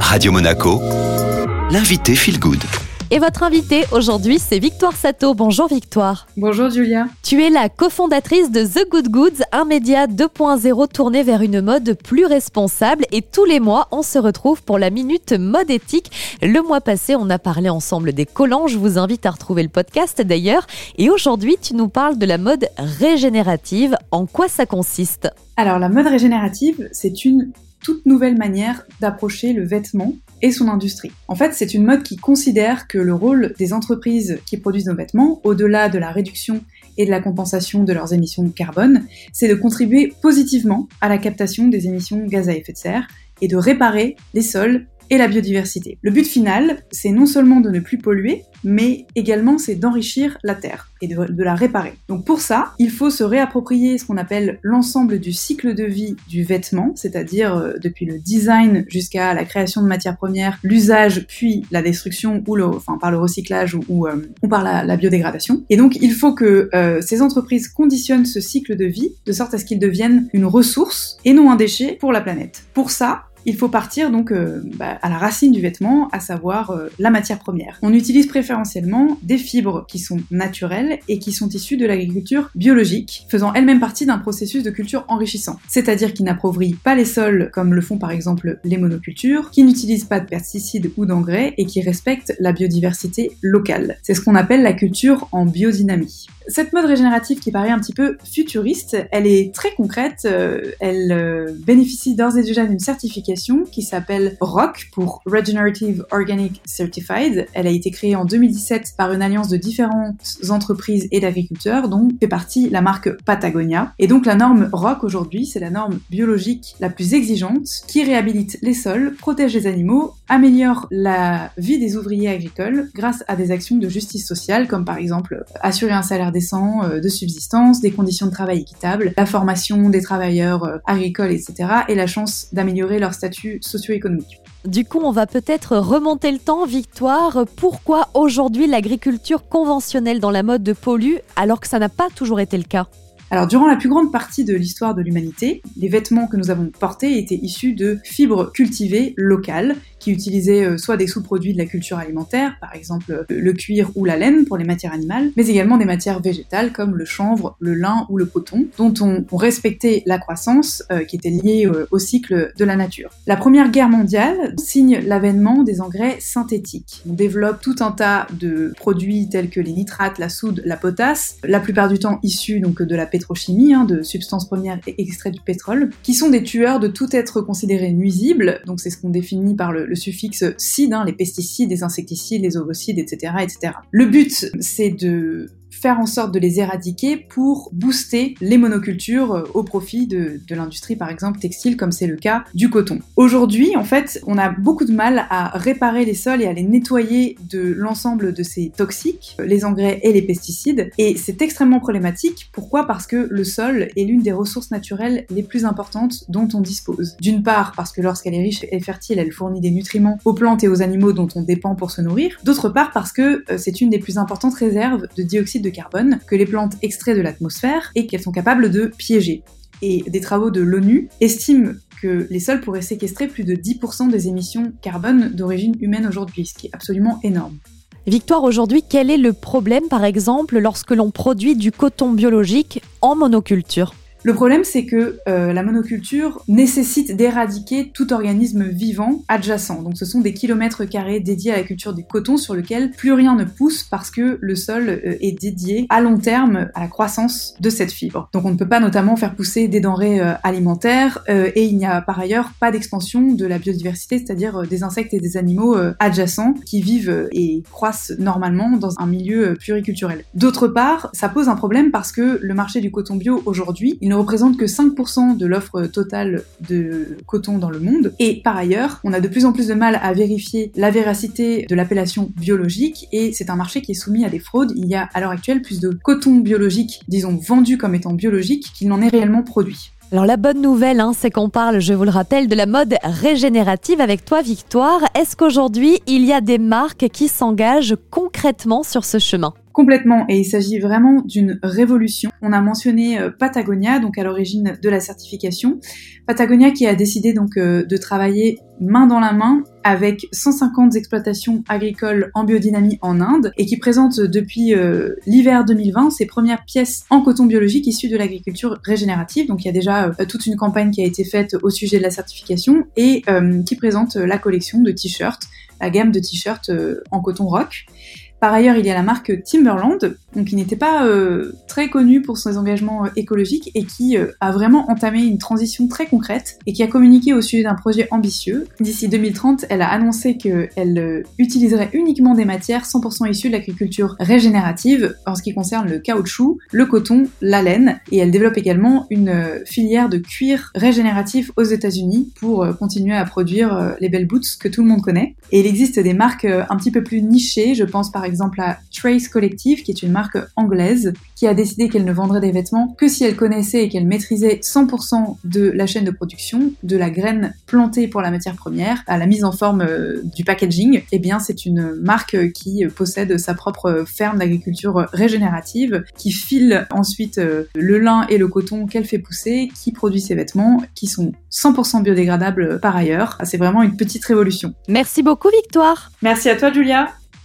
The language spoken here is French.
Radio Monaco, l'invité Feel Good. Et votre invité aujourd'hui, c'est Victoire Sato. Bonjour Victoire. Bonjour Julia. Tu es la cofondatrice de The Good Goods, un média 2.0 tourné vers une mode plus responsable. Et tous les mois, on se retrouve pour la minute mode éthique. Le mois passé, on a parlé ensemble des collants. Je vous invite à retrouver le podcast d'ailleurs. Et aujourd'hui, tu nous parles de la mode régénérative. En quoi ça consiste? Alors la mode régénérative, c'est une toute nouvelle manière d'approcher le vêtement et son industrie. En fait, c'est une mode qui considère que le rôle des entreprises qui produisent nos vêtements, au-delà de la réduction et de la compensation de leurs émissions de carbone, c'est de contribuer positivement à la captation des émissions de gaz à effet de serre et de réparer les sols et la biodiversité. Le but final, c'est non seulement de ne plus polluer, mais également c'est d'enrichir la Terre et de, la réparer. Donc pour ça, il faut se réapproprier ce qu'on appelle l'ensemble du cycle de vie du vêtement, c'est-à-dire euh, depuis le design jusqu'à la création de matières premières, l'usage, puis la destruction ou le, enfin par le recyclage ou, euh, par la, biodégradation. Et donc il faut que euh, ces entreprises conditionnent ce cycle de vie de sorte à ce qu'il devienne une ressource et non un déchet pour la planète. Pour ça, il faut partir donc euh, bah, à la racine du vêtement, à savoir euh, la matière première. On utilise préférentiellement des fibres qui sont naturelles et qui sont issues de l'agriculture biologique, faisant elles-mêmes partie d'un processus de culture enrichissant, c'est-à-dire qui n'appauvrit pas les sols comme le font par exemple les monocultures, qui n'utilisent pas de pesticides ou d'engrais et qui respectent la biodiversité locale. C'est ce qu'on appelle la culture en biodynamie. Cette mode régénérative qui paraît un petit peu futuriste, elle est très concrète, euh, elle bénéficie d'ores et déjà d'une certification qui s'appelle ROC pour Regenerative Organic Certified. Elle a été créée en 2017 par une alliance de différentes entreprises et d'agriculteurs dont fait partie la marque Patagonia. Et donc la norme ROC aujourd'hui, c'est la norme biologique la plus exigeante qui réhabilite les sols, protège les animaux, améliore la vie des ouvriers agricoles grâce à des actions de justice sociale comme par exemple assurer un salaire décent euh, de subsistance, des conditions de travail équitables, la formation des travailleurs euh, agricoles, etc. et la chance d'améliorer leur statut socio-économique. Du coup, on va peut-être remonter le temps, Victoire. Pourquoi aujourd'hui l'agriculture conventionnelle dans la mode de pollue alors que ça n'a pas toujours été le cas? Alors, durant la plus grande partie de l'histoire de l'humanité, les vêtements que nous avons portés étaient issus de fibres cultivées locales qui utilisaient euh, soit des sous-produits de la culture alimentaire, par exemple euh, le cuir ou la laine pour les matières animales, mais également des matières végétales comme le chanvre, le lin ou le coton, dont on, respectait la croissance euh, qui était liée au cycle de la nature. La Première Guerre mondiale signe l'avènement des engrais synthétiques. On développe tout un tas de produits tels que les nitrates, la soude, la potasse, la plupart du temps issus donc de la pétrochimie, hein, de substances premières extraites du pétrole, qui sont des tueurs de tout être considéré nuisible, donc c'est ce qu'on définit par le, suffixe cide, hein, les pesticides, les insecticides, les ovocides, etc., etc. Le but, c'est de faire en sorte de les éradiquer pour booster les monocultures euh, au profit de, l'industrie, par exemple textile, comme c'est le cas du coton. Aujourd'hui, en fait, on a beaucoup de mal à réparer les sols et à les nettoyer de l'ensemble de ces toxiques, les engrais et les pesticides, et c'est extrêmement problématique. Pourquoi? Parce que le sol est l'une des ressources naturelles les plus importantes dont on dispose. D'une part, parce que lorsqu'elle est riche et fertile, elle fournit des nutriments aux plantes et aux animaux dont on dépend pour se nourrir. D'autre part, parce que euh, c'est une des plus importantes réserves de dioxyde de carbone que les plantes extraient de l'atmosphère et qu'elles sont capables de piéger. Et des travaux de l'ONU estiment que les sols pourraient séquestrer plus de 10% des émissions carbone d'origine humaine aujourd'hui, ce qui est absolument énorme. Victoire, aujourd'hui, quel est le problème, par exemple, lorsque l'on produit du coton biologique en monoculture? Le problème, c'est que euh, la monoculture nécessite d'éradiquer tout organisme vivant adjacent. Donc ce sont des kilomètres carrés dédiés à la culture du coton sur lequel plus rien ne pousse parce que le sol euh, est dédié à long terme à la croissance de cette fibre. Donc on ne peut pas notamment faire pousser des denrées euh, alimentaires et il n'y a par ailleurs pas d'expansion de la biodiversité, c'est-à-dire des insectes et des animaux adjacents qui vivent et croissent normalement dans un milieu pluriculturel. D'autre part, ça pose un problème parce que le marché du coton bio aujourd'hui, il représente que 5% de l'offre totale de coton dans le monde. Et par ailleurs, on a de plus en plus de mal à vérifier la véracité de l'appellation biologique et c'est un marché qui est soumis à des fraudes. Il y a à l'heure actuelle plus de coton biologique, disons vendu comme étant biologique, qu'il n'en est réellement produit. Alors la bonne nouvelle, hein, c'est qu'on parle, je vous le rappelle, de la mode régénérative avec toi, Victoire. Est-ce qu'aujourd'hui, il y a des marques qui s'engagent concrètement sur ce chemin? Complètement, et il s'agit vraiment d'une révolution. On a mentionné euh, Patagonia, donc à l'origine de la certification. Patagonia qui a décidé donc euh, de travailler main dans la main avec 150 exploitations agricoles en biodynamie en Inde et qui présente depuis euh, l'hiver 2020 ses premières pièces en coton biologique issues de l'agriculture régénérative. Donc il y a déjà toute une campagne qui a été faite au sujet de la certification et qui présente la collection de t-shirts, la gamme de t-shirts en coton rock. Par ailleurs, il y a la marque Timberland, qui n'était pas euh, très connue pour ses engagements euh, écologiques et qui euh, a vraiment entamé une transition très concrète et qui a communiqué au sujet d'un projet ambitieux. D'ici 2030, elle a annoncé qu'elle utiliserait uniquement des matières 100% issues de l'agriculture régénérative en ce qui concerne le caoutchouc, le coton, la laine, et elle développe également une filière de cuir régénératif aux États-Unis pour continuer à produire les belles boots que tout le monde connaît. Et il existe des marques un petit peu plus nichées, je pense par exemple à Trace Collective, qui est une marque anglaise qui a décidé qu'elle ne vendrait des vêtements que si elle connaissait et qu'elle maîtrisait 100% de la chaîne de production, de la graine plantée pour la matière première à la mise en forme euh, du packaging. Eh bien, c'est une marque qui possède sa propre ferme d'agriculture régénérative, qui file ensuite euh, le lin et le coton qu'elle fait pousser, qui produit ses vêtements, qui sont 100% biodégradables par ailleurs. C'est vraiment une petite révolution. Merci beaucoup, Victoire. Merci à toi, Julia.